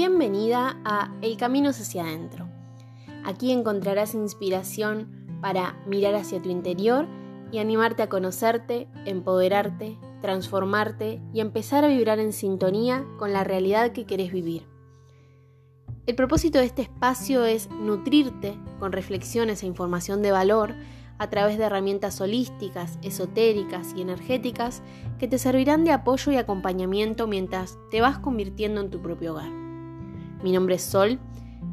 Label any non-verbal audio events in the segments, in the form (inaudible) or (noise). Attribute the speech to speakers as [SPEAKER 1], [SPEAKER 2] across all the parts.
[SPEAKER 1] Bienvenida a El Camino hacia adentro. Aquí encontrarás inspiración para mirar hacia tu interior y animarte a conocerte, empoderarte, transformarte y empezar a vibrar en sintonía con la realidad que querés vivir. El propósito de este espacio es nutrirte con reflexiones e información de valor a través de herramientas holísticas, esotéricas y energéticas que te servirán de apoyo y acompañamiento mientras te vas convirtiendo en tu propio hogar. Mi nombre es Sol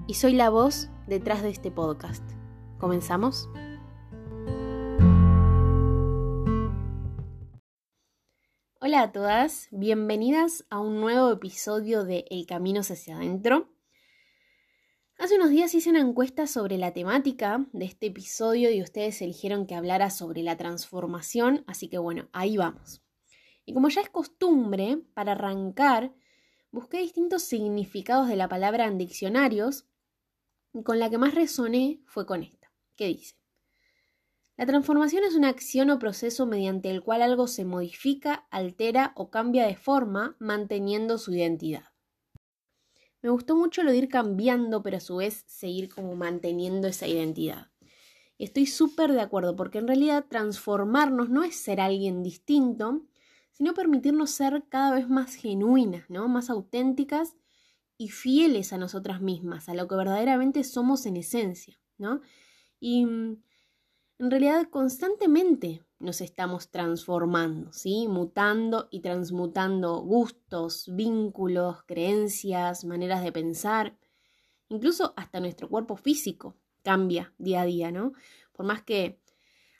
[SPEAKER 1] y soy la voz detrás de este podcast. ¿Comenzamos? Hola a todas, bienvenidas a un nuevo episodio de El Camino hacia adentro. Hace unos días hice una encuesta sobre la temática de este episodio y ustedes eligieron que hablara sobre la transformación, así que bueno, ahí vamos. Y como ya es costumbre, para arrancar, busqué distintos significados de la palabra en diccionarios y con la que más resoné fue con esta, que dice, la transformación es una acción o proceso mediante el cual algo se modifica, altera o cambia de forma manteniendo su identidad. Me gustó mucho lo de ir cambiando, pero a su vez seguir como manteniendo esa identidad. Estoy súper de acuerdo, porque en realidad transformarnos no es ser alguien distinto, sino permitirnos ser cada vez más genuinas, ¿no? Más auténticas y fieles a nosotras mismas, a lo que verdaderamente somos en esencia, ¿no? Y mm, en realidad constantemente nos estamos transformando, ¿sí? Mutando y transmutando gustos, vínculos, creencias, maneras de pensar, incluso hasta nuestro cuerpo físico cambia día a día, ¿no? Por más que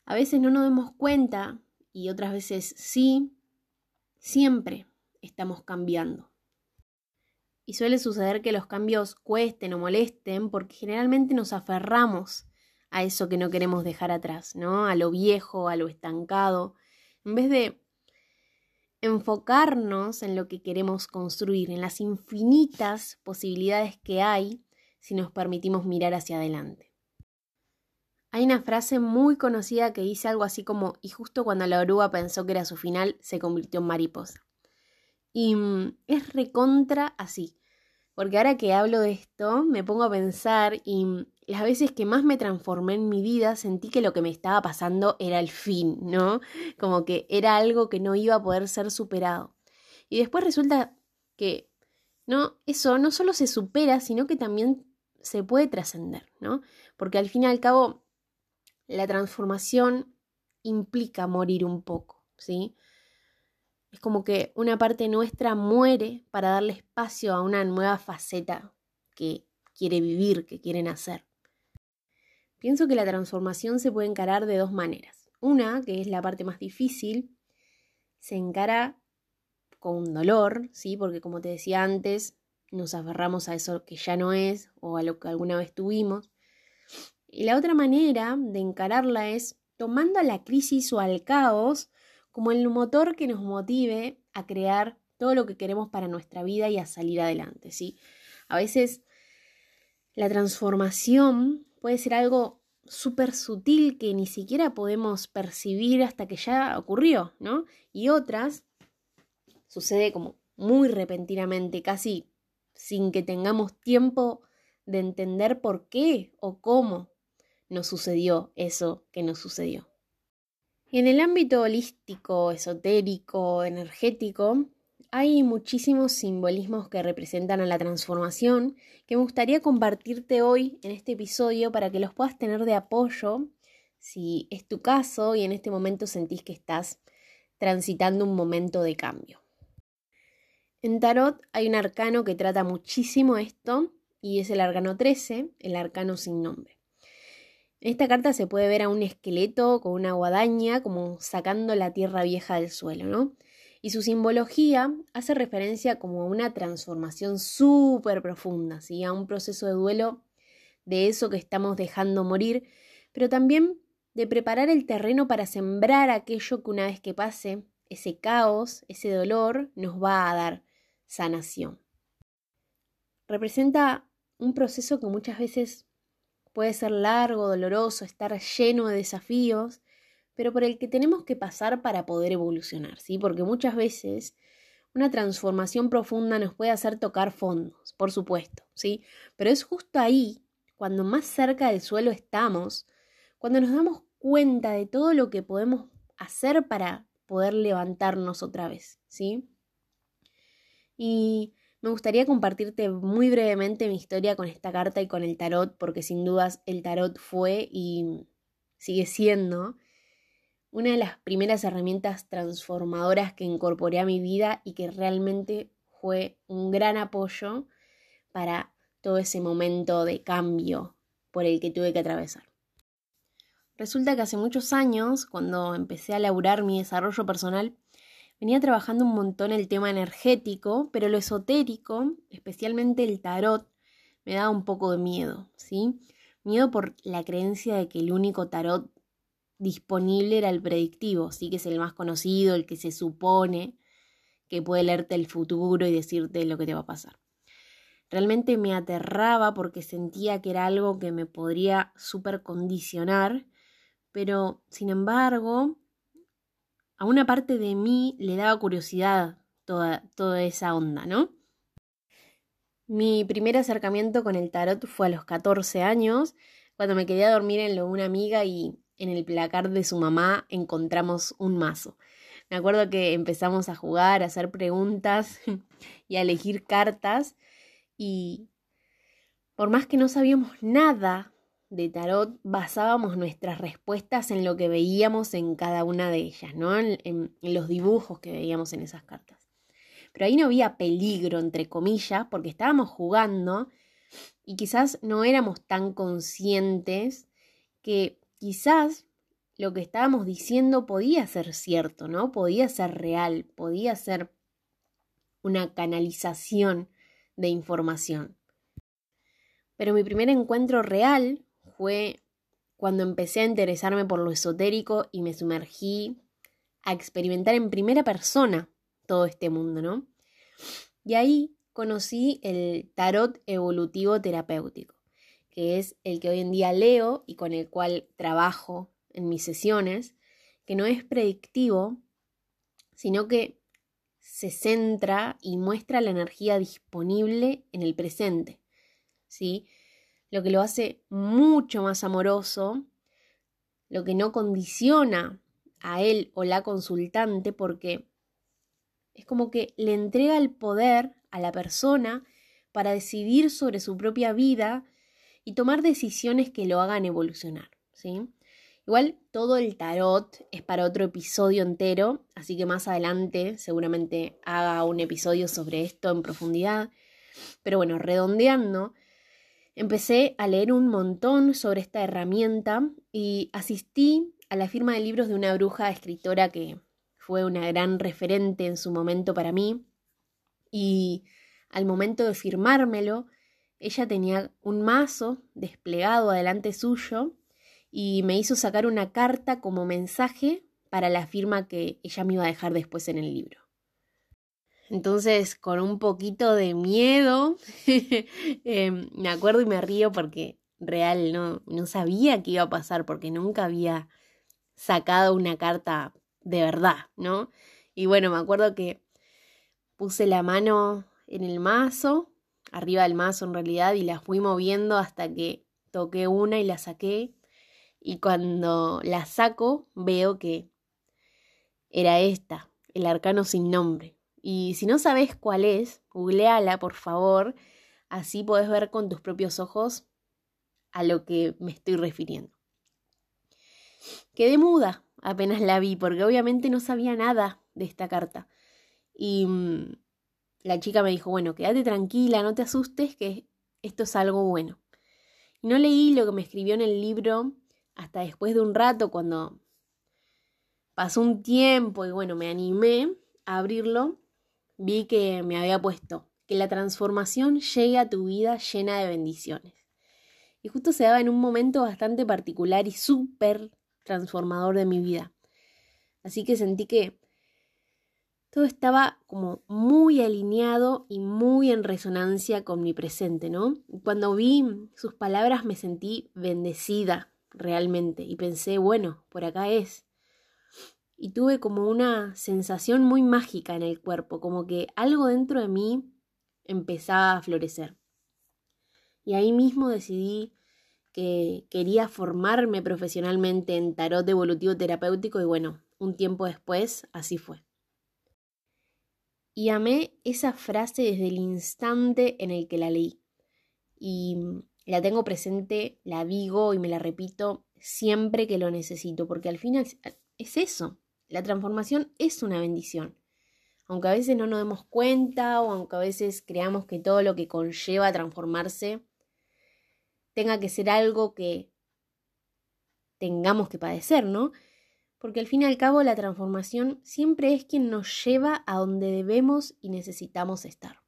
[SPEAKER 1] a veces no nos demos cuenta y otras veces sí, siempre estamos cambiando. Y suele suceder que los cambios cuesten o molesten porque generalmente nos aferramos a eso que no queremos dejar atrás, ¿no? A lo viejo, a lo estancado, en vez de enfocarnos en lo que queremos construir, en las infinitas posibilidades que hay si nos permitimos mirar hacia adelante. Hay una frase muy conocida que dice algo así como, y justo cuando la oruga pensó que era su final, se convirtió en mariposa. Y mm, es recontra así, porque ahora que hablo de esto, me pongo a pensar y mm, las veces que más me transformé en mi vida sentí que lo que me estaba pasando era el fin, ¿no? Como que era algo que no iba a poder ser superado. Y después resulta que no, eso no solo se supera, sino que también se puede trascender, ¿no? Porque al fin y al cabo la transformación implica morir un poco, ¿sí? Es como que una parte nuestra muere para darle espacio a una nueva faceta que quiere vivir, que quiere nacer. Pienso que la transformación se puede encarar de dos maneras. Una, que es la parte más difícil, se encara con dolor, ¿sí? Porque como te decía antes, nos aferramos a eso que ya no es o a lo que alguna vez tuvimos. Y la otra manera de encararla es tomando a la crisis o al caos como el motor que nos motive a crear todo lo que queremos para nuestra vida y a salir adelante, ¿sí? A veces la transformación puede ser algo súper sutil que ni siquiera podemos percibir hasta que ya ocurrió, ¿no? Y otras sucede como muy repentinamente, casi sin que tengamos tiempo de entender por qué o cómo nos sucedió eso que nos sucedió. En el ámbito holístico, esotérico, energético, hay muchísimos simbolismos que representan a la transformación que me gustaría compartirte hoy en este episodio para que los puedas tener de apoyo si es tu caso y en este momento sentís que estás transitando un momento de cambio. En Tarot hay un arcano que trata muchísimo esto y es el arcano 13, el arcano sin nombre. En esta carta se puede ver a un esqueleto con una guadaña como sacando la tierra vieja del suelo, ¿no? y su simbología hace referencia como a una transformación súper profunda, ¿sí? a un proceso de duelo de eso que estamos dejando morir, pero también de preparar el terreno para sembrar aquello que una vez que pase, ese caos, ese dolor, nos va a dar sanación. Representa un proceso que muchas veces puede ser largo, doloroso, estar lleno de desafíos, pero por el que tenemos que pasar para poder evolucionar, ¿sí? Porque muchas veces una transformación profunda nos puede hacer tocar fondos, por supuesto, ¿sí? Pero es justo ahí, cuando más cerca del suelo estamos, cuando nos damos cuenta de todo lo que podemos hacer para poder levantarnos otra vez, ¿sí? Y me gustaría compartirte muy brevemente mi historia con esta carta y con el tarot, porque sin dudas el tarot fue y sigue siendo una de las primeras herramientas transformadoras que incorporé a mi vida y que realmente fue un gran apoyo para todo ese momento de cambio por el que tuve que atravesar. Resulta que hace muchos años, cuando empecé a laburar mi desarrollo personal, venía trabajando un montón el tema energético, pero lo esotérico, especialmente el tarot, me daba un poco de miedo, ¿sí? Miedo por la creencia de que el único tarot disponible era el predictivo, sí que es el más conocido, el que se supone que puede leerte el futuro y decirte lo que te va a pasar. Realmente me aterraba porque sentía que era algo que me podría super condicionar, pero sin embargo, a una parte de mí le daba curiosidad toda, toda esa onda, ¿no? Mi primer acercamiento con el tarot fue a los 14 años, cuando me quedé a dormir en lo de una amiga y en el placar de su mamá encontramos un mazo. Me acuerdo que empezamos a jugar, a hacer preguntas (laughs) y a elegir cartas y por más que no sabíamos nada de tarot, basábamos nuestras respuestas en lo que veíamos en cada una de ellas, ¿no? En, los dibujos que veíamos en esas cartas. Pero ahí no había peligro, entre comillas, porque estábamos jugando y quizás no éramos tan conscientes que quizás lo que estábamos diciendo podía ser cierto, ¿no? Podía ser real, podía ser una canalización de información. Pero mi primer encuentro real fue cuando empecé a interesarme por lo esotérico y me sumergí a experimentar en primera persona todo este mundo, ¿no? Y ahí conocí el tarot evolutivo terapéutico que es el que hoy en día leo y con el cual trabajo en mis sesiones, que no es predictivo, sino que se centra y muestra la energía disponible en el presente, ¿sí? Lo que lo hace mucho más amoroso, lo que no condiciona a él o la consultante porque es como que le entrega el poder a la persona para decidir sobre su propia vida y tomar decisiones que lo hagan evolucionar, ¿sí? Igual todo el tarot es para otro episodio entero, así que más adelante seguramente haga un episodio sobre esto en profundidad. Pero bueno, redondeando, empecé a leer un montón sobre esta herramienta y asistí a la firma de libros de una bruja escritora que fue una gran referente en su momento para mí. Y al momento de firmármelo, ella tenía un mazo desplegado adelante suyo y me hizo sacar una carta como mensaje para la firma que ella me iba a dejar después en el libro. Entonces, con un poquito de miedo, (laughs) em, me acuerdo y me río porque real no, no sabía qué iba a pasar porque nunca había sacado una carta de verdad, ¿no? Y bueno, me acuerdo que puse la mano en el mazo arriba del mazo en realidad y la fui moviendo hasta que toqué una y la saqué y cuando la saco veo que era esta, el arcano sin nombre. Y si no sabes cuál es, googleala por favor, así podés ver con tus propios ojos a lo que me estoy refiriendo. Quedé muda apenas la vi porque obviamente no sabía nada de esta carta. Y mm, la chica me dijo, bueno, quédate tranquila, no te asustes, que esto es algo bueno. Y no leí lo que me escribió en el libro hasta después de un rato, cuando pasó un tiempo y bueno, me animé a abrirlo, vi que me había puesto que la transformación llegue a tu vida llena de bendiciones. Y justo se daba en un momento bastante particular y súper transformador de mi vida. Así que sentí que todo estaba como muy alineado y muy en resonancia con mi presente, ¿no? Cuando vi sus palabras me sentí bendecida realmente y pensé, bueno, por acá es. Y tuve como una sensación muy mágica en el cuerpo, como que algo dentro de mí empezaba a florecer. Y ahí mismo decidí que quería formarme profesionalmente en tarot evolutivo terapéutico y bueno, un tiempo después así fue. Y amé esa frase desde el instante en el que la leí. Y la tengo presente, la digo y me la repito siempre que lo necesito, porque al final es eso, la transformación es una bendición. Aunque a veces no nos demos cuenta o aunque a veces creamos que todo lo que conlleva transformarse tenga que ser algo que tengamos que padecer, ¿no? Porque al fin y al cabo la transformación siempre es quien nos lleva a donde debemos y necesitamos estar.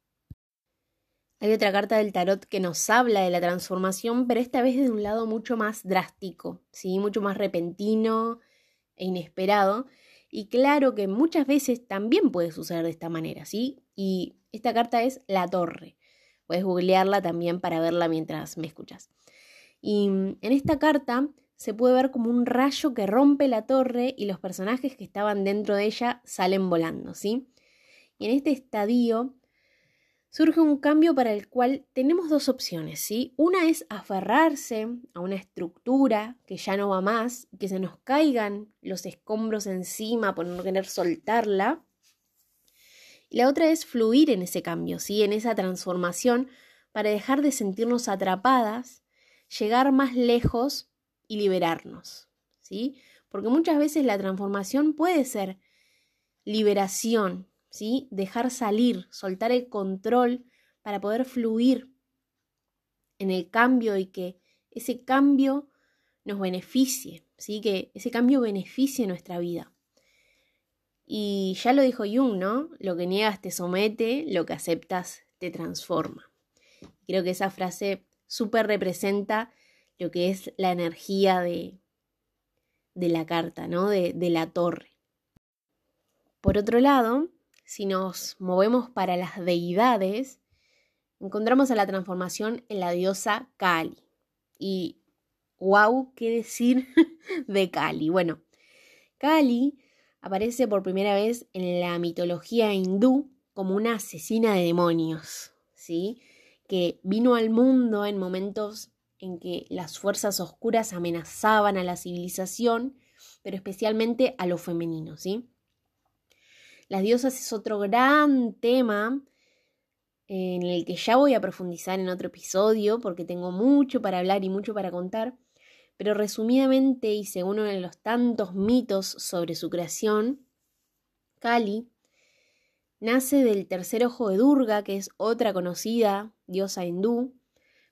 [SPEAKER 1] Hay otra carta del tarot que nos habla de la transformación, pero esta vez de un lado mucho más drástico, ¿sí? mucho más repentino e inesperado. Y claro que muchas veces también puede suceder de esta manera, ¿sí? Y esta carta es la torre. Puedes googlearla también para verla mientras me escuchas. Y mm, en esta carta se puede ver como un rayo que rompe la torre y los personajes que estaban dentro de ella salen volando, ¿sí? Y en este estadio surge un cambio para el cual tenemos dos opciones, ¿sí? Una es aferrarse a una estructura que ya no va más, que se nos caigan los escombros encima por no querer soltarla, y la otra es fluir en ese cambio, ¿sí? en esa transformación, para dejar de sentirnos atrapadas, llegar más lejos y liberarnos. ¿sí? Porque muchas veces la transformación puede ser liberación, ¿sí? dejar salir, soltar el control para poder fluir en el cambio y que ese cambio nos beneficie, ¿sí? que ese cambio beneficie nuestra vida. Y ya lo dijo Jung, ¿no? Lo que niegas te somete, lo que aceptas te transforma. Creo que esa frase súper representa lo que es la energía de, de la carta, ¿no? De, de la torre. Por otro lado, si nos movemos para las deidades, encontramos a la transformación en la diosa Kali. Y, wow, ¿qué decir (laughs) de Kali? Bueno, Kali aparece por primera vez en la mitología hindú como una asesina de demonios, ¿sí? Que vino al mundo en momentos en que las fuerzas oscuras amenazaban a la civilización, pero especialmente a lo femenino, ¿sí? Las diosas es otro gran tema en el que ya voy a profundizar en otro episodio porque tengo mucho para hablar y mucho para contar, pero resumidamente y según uno de los tantos mitos sobre su creación, Kali nace del tercer ojo de Durga, que es otra conocida diosa hindú,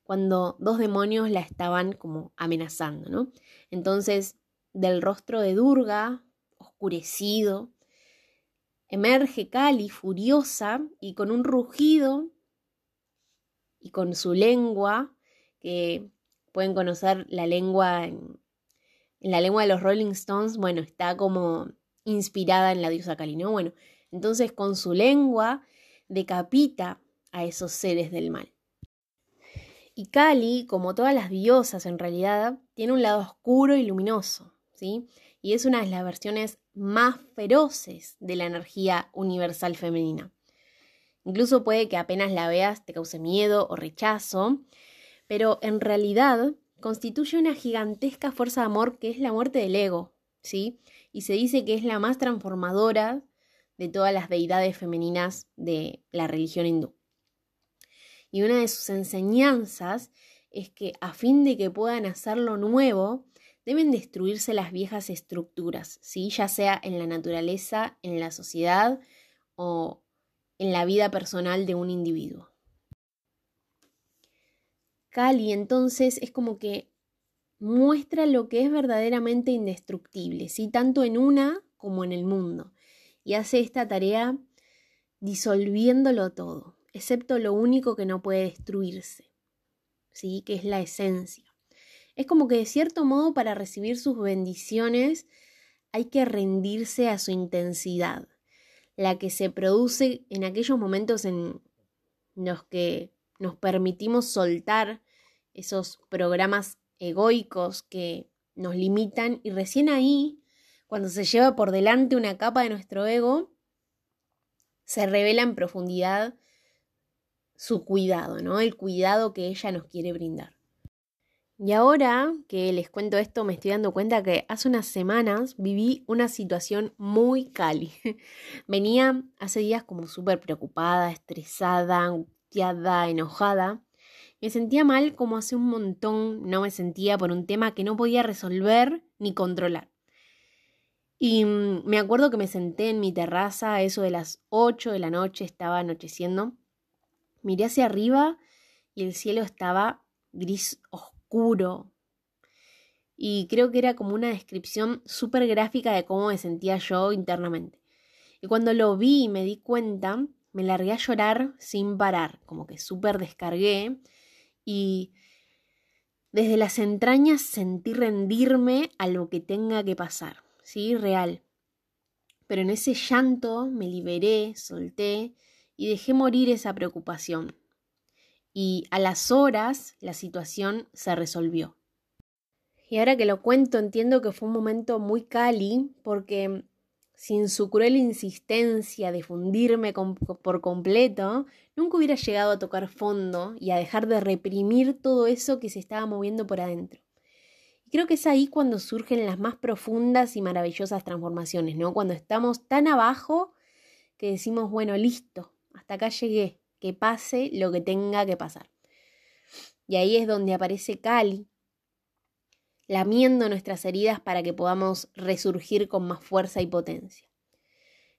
[SPEAKER 1] cuando dos demonios la estaban como amenazando, ¿no? Entonces, del rostro de Durga, oscurecido, emerge Kali furiosa y con un rugido y con su lengua que pueden conocer la lengua en, la lengua de los Rolling Stones, bueno, está como inspirada en la diosa Kali, ¿no? Bueno, entonces con su lengua decapita a esos seres del mal. Y Kali, como todas las diosas en realidad, tiene un lado oscuro y luminoso, ¿sí? Y es una de las versiones más feroces de la energía universal femenina. Incluso puede que apenas la veas te cause miedo o rechazo, pero en realidad constituye una gigantesca fuerza de amor que es la muerte del ego, ¿sí? Y se dice que es la más transformadora de todas las deidades femeninas de la religión hindú. Y una de sus enseñanzas es que a fin de que puedan hacer lo nuevo, deben destruirse las viejas estructuras, ¿sí? ya sea en la naturaleza, en la sociedad o en la vida personal de un individuo. Cali entonces es como que muestra lo que es verdaderamente indestructible, ¿sí? tanto en una como en el mundo, y hace esta tarea disolviéndolo todo, excepto lo único que no puede destruirse, ¿sí? que es la esencia. Es como que de cierto modo para recibir sus bendiciones hay que rendirse a su intensidad, la que se produce en aquellos momentos en los que nos permitimos soltar esos programas egoicos que nos limitan y recién ahí, cuando se lleva por delante una capa de nuestro ego, se revela en profundidad su cuidado, ¿no? El cuidado que ella nos quiere brindar. Y ahora que les cuento esto, me estoy dando cuenta que hace unas semanas viví una situación muy cali. (laughs) Venía hace días como súper preocupada, estresada, angustiada, enojada. Me sentía mal como hace un montón no me sentía por un tema que no podía resolver ni controlar. Y mm, me acuerdo que me senté en mi terraza, eso de las 8 de la noche, estaba anocheciendo. Miré hacia arriba y el cielo estaba gris oscuro Y creo que era como una descripción súper gráfica de cómo me sentía yo internamente. Y cuando lo vi y me di cuenta, me largué a llorar sin parar, como que súper descargué y desde las entrañas sentí rendirme a lo que tenga que pasar, ¿sí? Real. Pero en ese llanto me liberé, solté y dejé morir esa preocupación y a las horas la situación se resolvió. Y ahora que lo cuento entiendo que fue un momento muy cali porque sin su cruel insistencia de fundirme por completo, nunca hubiera llegado a tocar fondo y a dejar de reprimir todo eso que se estaba moviendo por adentro. Y creo que es ahí cuando surgen las más profundas y maravillosas transformaciones, ¿no? Cuando estamos tan abajo que decimos, bueno, listo, hasta acá llegué, que pase lo que tenga que pasar. Y ahí es donde aparece Cali, lamiendo nuestras heridas para que podamos resurgir con más fuerza y potencia.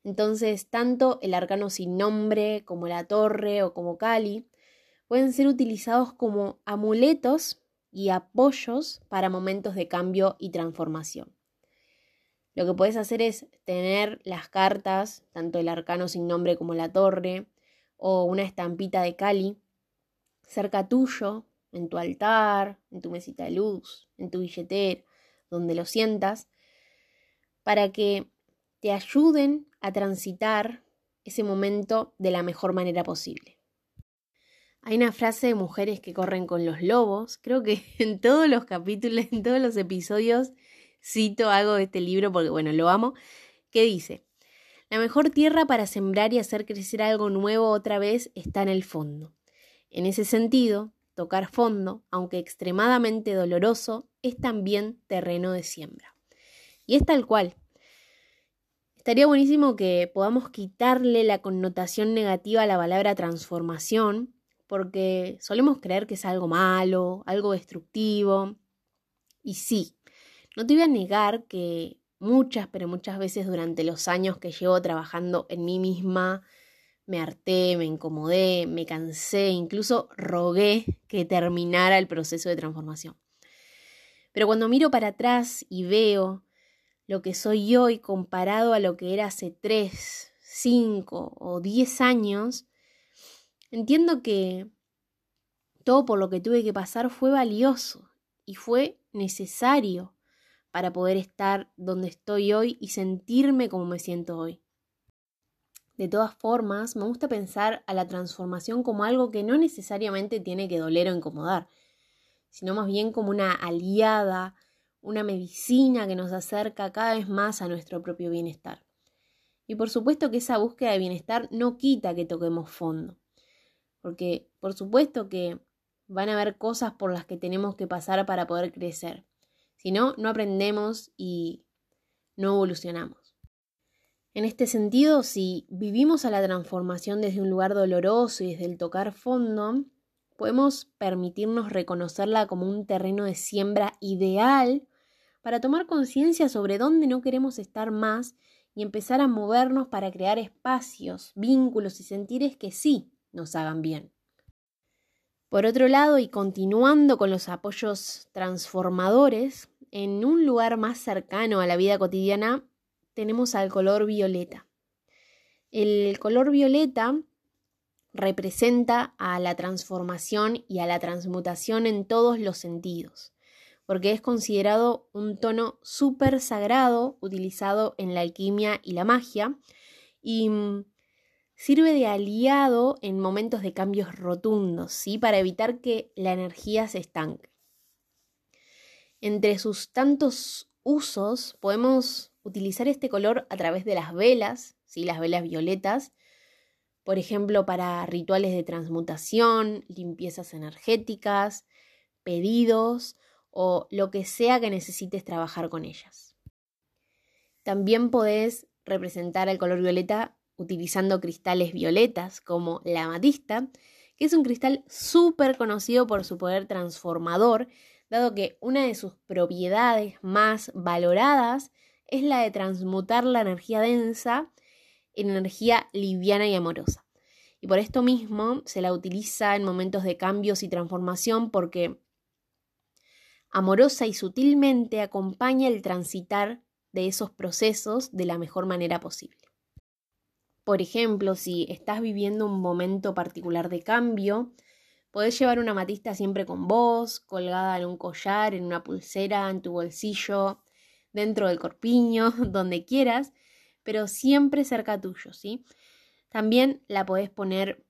[SPEAKER 1] Entonces, tanto el arcano sin nombre como la torre o como Cali pueden ser utilizados como amuletos y apoyos para momentos de cambio y transformación. Lo que puedes hacer es tener las cartas, tanto el arcano sin nombre como la torre, o una estampita de Cali cerca tuyo, en tu altar, en tu mesita de luz, en tu billetera, donde lo sientas, para que te ayuden a transitar ese momento de la mejor manera posible. Hay una frase de mujeres que corren con los lobos, creo que (laughs) en todos los capítulos, en todos los episodios cito algo de este libro porque bueno, lo amo, que dice, la mejor tierra para sembrar y hacer crecer algo nuevo otra vez está en el fondo. En ese sentido, tocar fondo, aunque extremadamente doloroso, es también terreno de siembra. Y es tal cual. Estaría buenísimo que podamos quitarle la connotación negativa a la palabra transformación, porque solemos creer que es algo malo, algo destructivo. Y sí, no te voy a negar que muchas, pero muchas veces durante los años que llevo trabajando en mí misma, me harté, me incomodé, me cansé, incluso rogué que terminara el proceso de transformación. Pero cuando miro para atrás y veo lo que soy hoy comparado a lo que era hace tres, cinco o diez años, entiendo que todo por lo que tuve que pasar fue valioso y fue necesario para poder estar donde estoy hoy y sentirme como me siento hoy. De todas formas, me gusta pensar a la transformación como algo que no necesariamente tiene que doler o incomodar, sino más bien como una aliada, una medicina que nos acerca cada vez más a nuestro propio bienestar. Y por supuesto que esa búsqueda de bienestar no quita que toquemos fondo, porque por supuesto que van a haber cosas por las que tenemos que pasar para poder crecer. Si no, no aprendemos y no evolucionamos. En este sentido, si vivimos a la transformación desde un lugar doloroso y desde el tocar fondo, podemos permitirnos reconocerla como un terreno de siembra ideal para tomar conciencia sobre dónde no queremos estar más y empezar a movernos para crear espacios, vínculos y sentires que sí nos hagan bien. Por otro lado, y continuando con los apoyos transformadores, en un lugar más cercano a la vida cotidiana tenemos al color violeta. El color violeta representa a la transformación y a la transmutación en todos los sentidos, porque es considerado un tono súper sagrado utilizado en la alquimia y la magia y mm, sirve de aliado en momentos de cambios rotundos, ¿sí? para evitar que la energía se estanque. Entre sus tantos usos podemos utilizar este color a través de las velas, ¿sí? las velas violetas, por ejemplo, para rituales de transmutación, limpiezas energéticas, pedidos o lo que sea que necesites trabajar con ellas. También podés representar el color violeta utilizando cristales violetas como la amatista, que es un cristal súper conocido por su poder transformador, dado que una de sus propiedades más valoradas es la de transmutar la energía densa en energía liviana y amorosa. Y por esto mismo se la utiliza en momentos de cambios y transformación porque amorosa y sutilmente acompaña el transitar de esos procesos de la mejor manera posible. Por ejemplo, si estás viviendo un momento particular de cambio, podés llevar una matista siempre con vos, colgada en un collar, en una pulsera, en tu bolsillo, dentro del corpiño, (laughs) donde quieras, pero siempre cerca tuyo, ¿sí? También la podés poner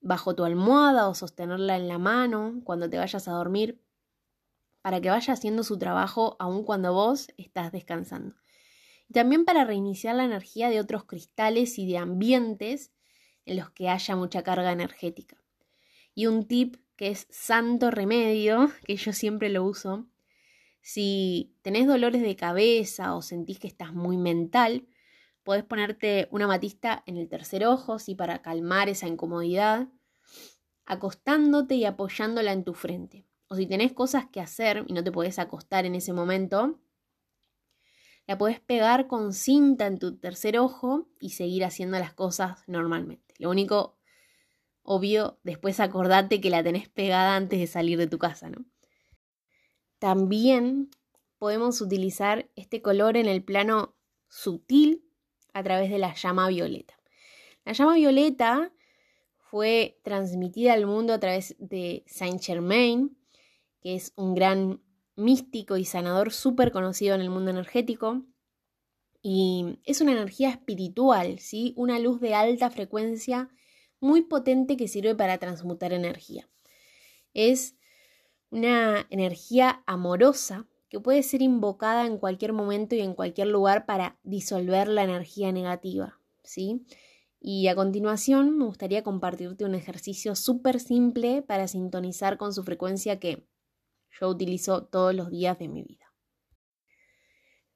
[SPEAKER 1] bajo tu almohada o sostenerla en la mano cuando te vayas a dormir para que vaya haciendo su trabajo aun cuando vos estás descansando. Y también para reiniciar la energía de otros cristales y de ambientes en los que haya mucha carga energética. Y un tip que es santo remedio, (laughs) que yo siempre lo uso, si tenés dolores de cabeza o sentís que estás muy mental, podés ponerte una matista en el tercer ojo, ¿sí? para calmar esa incomodidad, acostándote y apoyándola en tu frente. O si tenés cosas que hacer y no te podés acostar en ese momento, la podés pegar con cinta en tu tercer ojo y seguir haciendo las cosas normalmente. Lo único obvio, después acordate que la tenés pegada antes de salir de tu casa, ¿no? También podemos utilizar este color en el plano sutil a través de la llama violeta. La llama violeta fue transmitida al mundo a través de Saint Germain, que es un gran místico y sanador súper conocido en el mundo energético. Y es una energía espiritual, ¿sí? Una luz de alta frecuencia muy potente que sirve para transmutar energía. Es una energía amorosa que puede ser invocada en cualquier momento y en cualquier lugar para disolver la energía negativa, ¿sí? Y a continuación me gustaría compartirte un ejercicio súper simple para sintonizar con su frecuencia que yo utilizo todos los días de mi vida.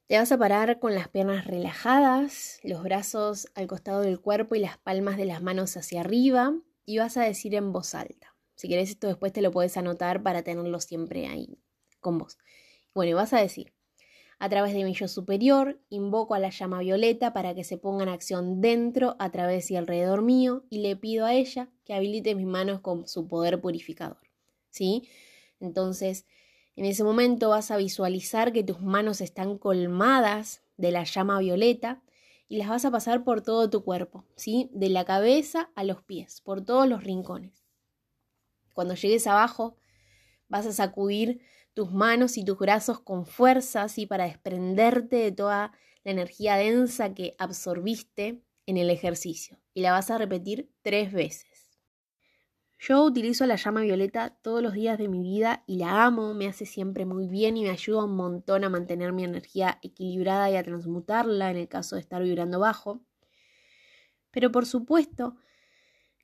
[SPEAKER 1] Te vas a parar con las piernas relajadas, los brazos al costado del cuerpo y las palmas de las manos hacia arriba y vas a decir en voz alta. Si querés esto después te lo puedes anotar para tenerlo siempre ahí con vos. Bueno, vas a decir, a través de mi yo superior, invoco a la llama violeta para que se ponga en acción dentro, a través y alrededor mío, y le pido a ella que habilite mis manos con su poder purificador. ¿Sí? Entonces, en ese momento vas a visualizar que tus manos están colmadas de la llama violeta y las vas a pasar por todo tu cuerpo, ¿sí? De la cabeza a los pies, por todos los rincones. Cuando llegues abajo, vas a sacudir tus manos y tus brazos con fuerza, así para desprenderte de toda la energía densa que absorbiste en el ejercicio. Y la vas a repetir tres veces. Yo utilizo la llama violeta todos los días de mi vida y la amo, me hace siempre muy bien y me ayuda un montón a mantener mi energía equilibrada y a transmutarla en el caso de estar vibrando bajo. Pero por supuesto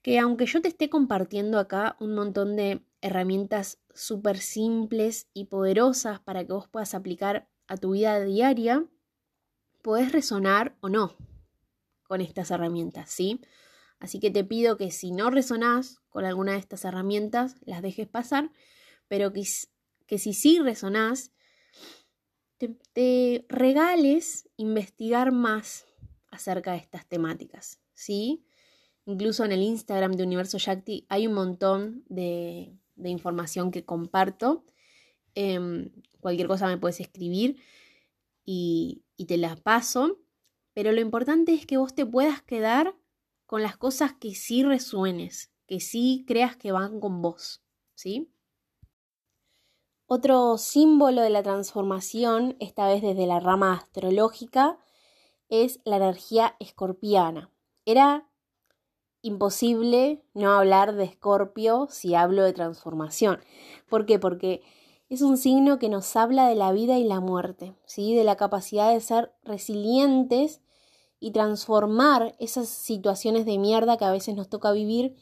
[SPEAKER 1] que aunque yo te esté compartiendo acá un montón de herramientas súper simples y poderosas para que vos puedas aplicar a tu vida diaria, podés resonar o no con estas herramientas, ¿sí? Así que te pido que si no resonás con alguna de estas herramientas, las dejes pasar, pero que, que si sí resonás, te, regales investigar más acerca de estas temáticas, ¿sí? Incluso en el Instagram de Universo Shakti hay un montón de, información que comparto. Em, cualquier cosa me puedes escribir y, y te las paso. Pero lo importante es que vos te puedas quedar con las cosas que sí resuenes, que sí creas que van con vos, ¿sí? Otro símbolo de la transformación, esta vez desde la rama astrológica, es la energía escorpiana. Era imposible no hablar de Escorpio si hablo de transformación. ¿Por qué? Porque es un signo que nos habla de la vida y la muerte, ¿sí? de la capacidad de ser resilientes y transformar esas situaciones de mierda que a veces nos toca vivir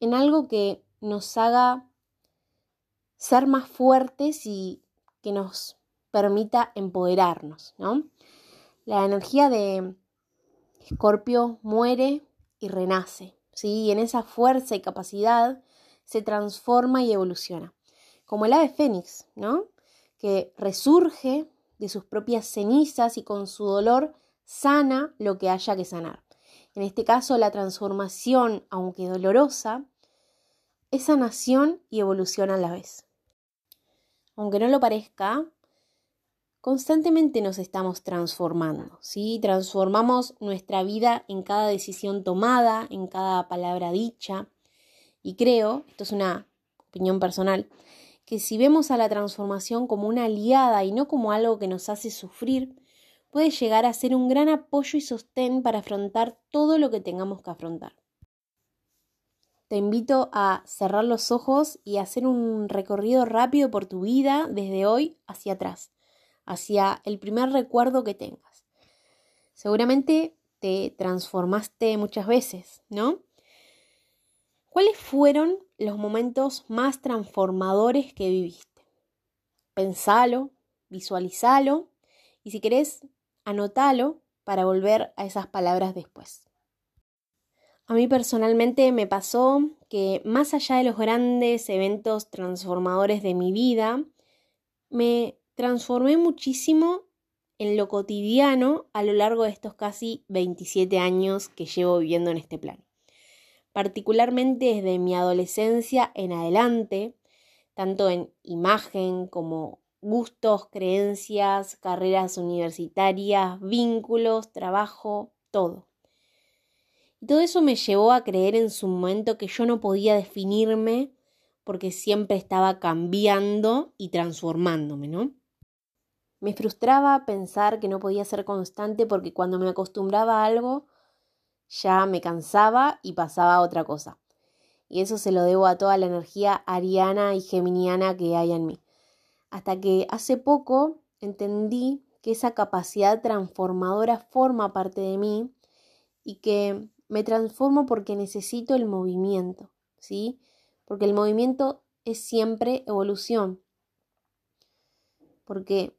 [SPEAKER 1] en algo que nos haga ser más fuertes y que nos permita empoderarnos, ¿no? La energía de Escorpio muere y renace, ¿sí? Y en esa fuerza y capacidad se transforma y evoluciona como el ave fénix, ¿no? Que resurge de sus propias cenizas y con su dolor sana lo que haya que sanar. En este caso, la transformación, aunque dolorosa, es sanación y evolución a la vez. Aunque no lo parezca, constantemente nos estamos transformando, ¿sí? Transformamos nuestra vida en cada decisión tomada, en cada palabra dicha. Y creo, esto es una opinión personal, que si vemos a la transformación como una aliada y no como algo que nos hace sufrir, puede llegar a ser un gran apoyo y sostén para afrontar todo lo que tengamos que afrontar. Te invito a cerrar los ojos y hacer un recorrido rápido por tu vida desde hoy hacia atrás, hacia el primer recuerdo que tengas. Seguramente te transformaste muchas veces, ¿no? ¿Cuáles fueron los momentos más transformadores que viviste? Pensalo, visualizalo y si querés, anótalo para volver a esas palabras después. A mí personalmente me pasó que más allá de los grandes eventos transformadores de mi vida, me transformé muchísimo en lo cotidiano a lo largo de estos casi 27 años que llevo viviendo en este plano particularmente desde mi adolescencia en adelante, tanto en imagen como gustos, creencias, carreras universitarias, vínculos, trabajo, todo. Y todo eso me llevó a creer en su momento que yo no podía definirme porque siempre estaba cambiando y transformándome, ¿no? Me frustraba pensar que no podía ser constante porque cuando me acostumbraba a algo, ya me cansaba y pasaba a otra cosa. Y eso se lo debo a toda la energía ariana y geminiana que hay en mí. Hasta que hace poco entendí que esa capacidad transformadora forma parte de mí y que me transformo porque necesito el movimiento, ¿sí? Porque el movimiento es siempre evolución. Porque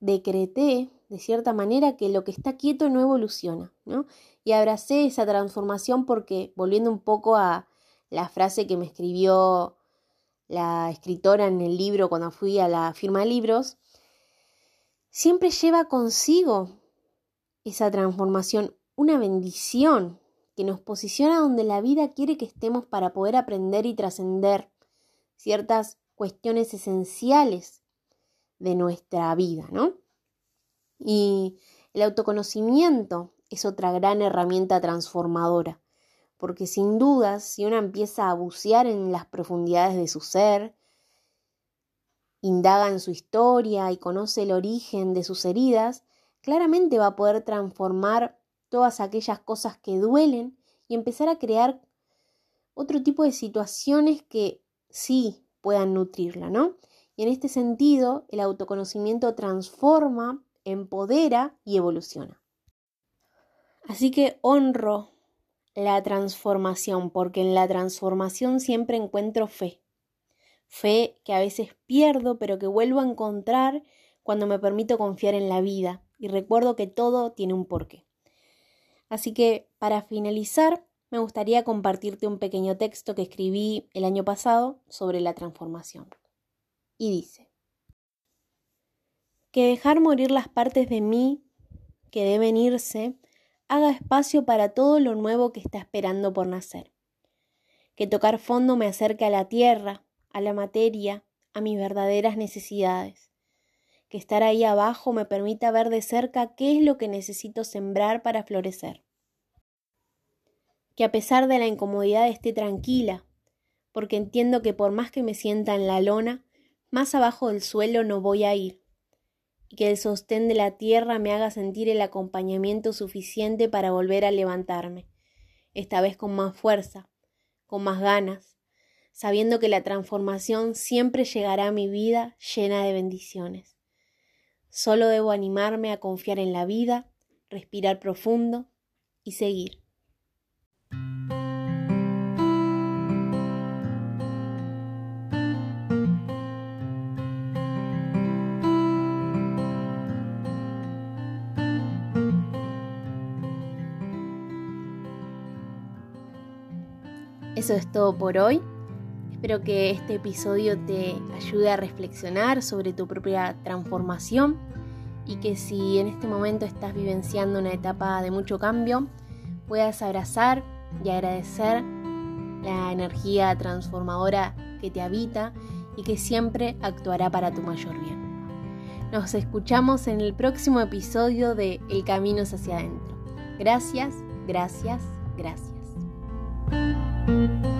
[SPEAKER 1] decreté de cierta manera que lo que está quieto no evoluciona, ¿no? Y abracé esa transformación porque, volviendo un poco a la frase que me escribió la escritora en el libro cuando fui a la firma de libros, siempre lleva consigo esa transformación, una bendición que nos posiciona donde la vida quiere que estemos para poder aprender y trascender ciertas cuestiones esenciales de nuestra vida, ¿no? Y el autoconocimiento es otra gran herramienta transformadora, porque sin dudas, si uno empieza a bucear en las profundidades de su ser, indaga en su historia y conoce el origen de sus heridas, claramente va a poder transformar todas aquellas cosas que duelen y empezar a crear otro tipo de situaciones que sí puedan nutrirla, ¿no? Y en este sentido, el autoconocimiento transforma empodera y evoluciona. Así que honro la transformación, porque en la transformación siempre encuentro fe. Fe que a veces pierdo, pero que vuelvo a encontrar cuando me permito confiar en la vida y recuerdo que todo tiene un porqué. Así que, para finalizar, me gustaría compartirte un pequeño texto que escribí el año pasado sobre la transformación. Y dice, que dejar morir las partes de mí que deben irse haga espacio para todo lo nuevo que está esperando por nacer. Que tocar fondo me acerque a la tierra, a la materia, a mis verdaderas necesidades. Que estar ahí abajo me permita ver de cerca qué es lo que necesito sembrar para florecer. Que a pesar de la incomodidad esté tranquila, porque entiendo que por más que me sienta en la lona, más abajo del suelo no voy a ir que el sostén de la tierra me haga sentir el acompañamiento suficiente para volver a levantarme, esta vez con más fuerza, con más ganas, sabiendo que la transformación siempre llegará a mi vida llena de bendiciones. Solo debo animarme a confiar en la vida, respirar profundo y seguir. Eso es todo por hoy. Espero que este episodio te ayude a reflexionar sobre tu propia transformación y que si en este momento estás vivenciando una etapa de mucho cambio, puedas abrazar y agradecer la energía transformadora que te habita y que siempre actuará para tu mayor bien. Nos escuchamos en el próximo episodio de El Camino hacia adentro. Gracias, gracias, gracias. Thank you.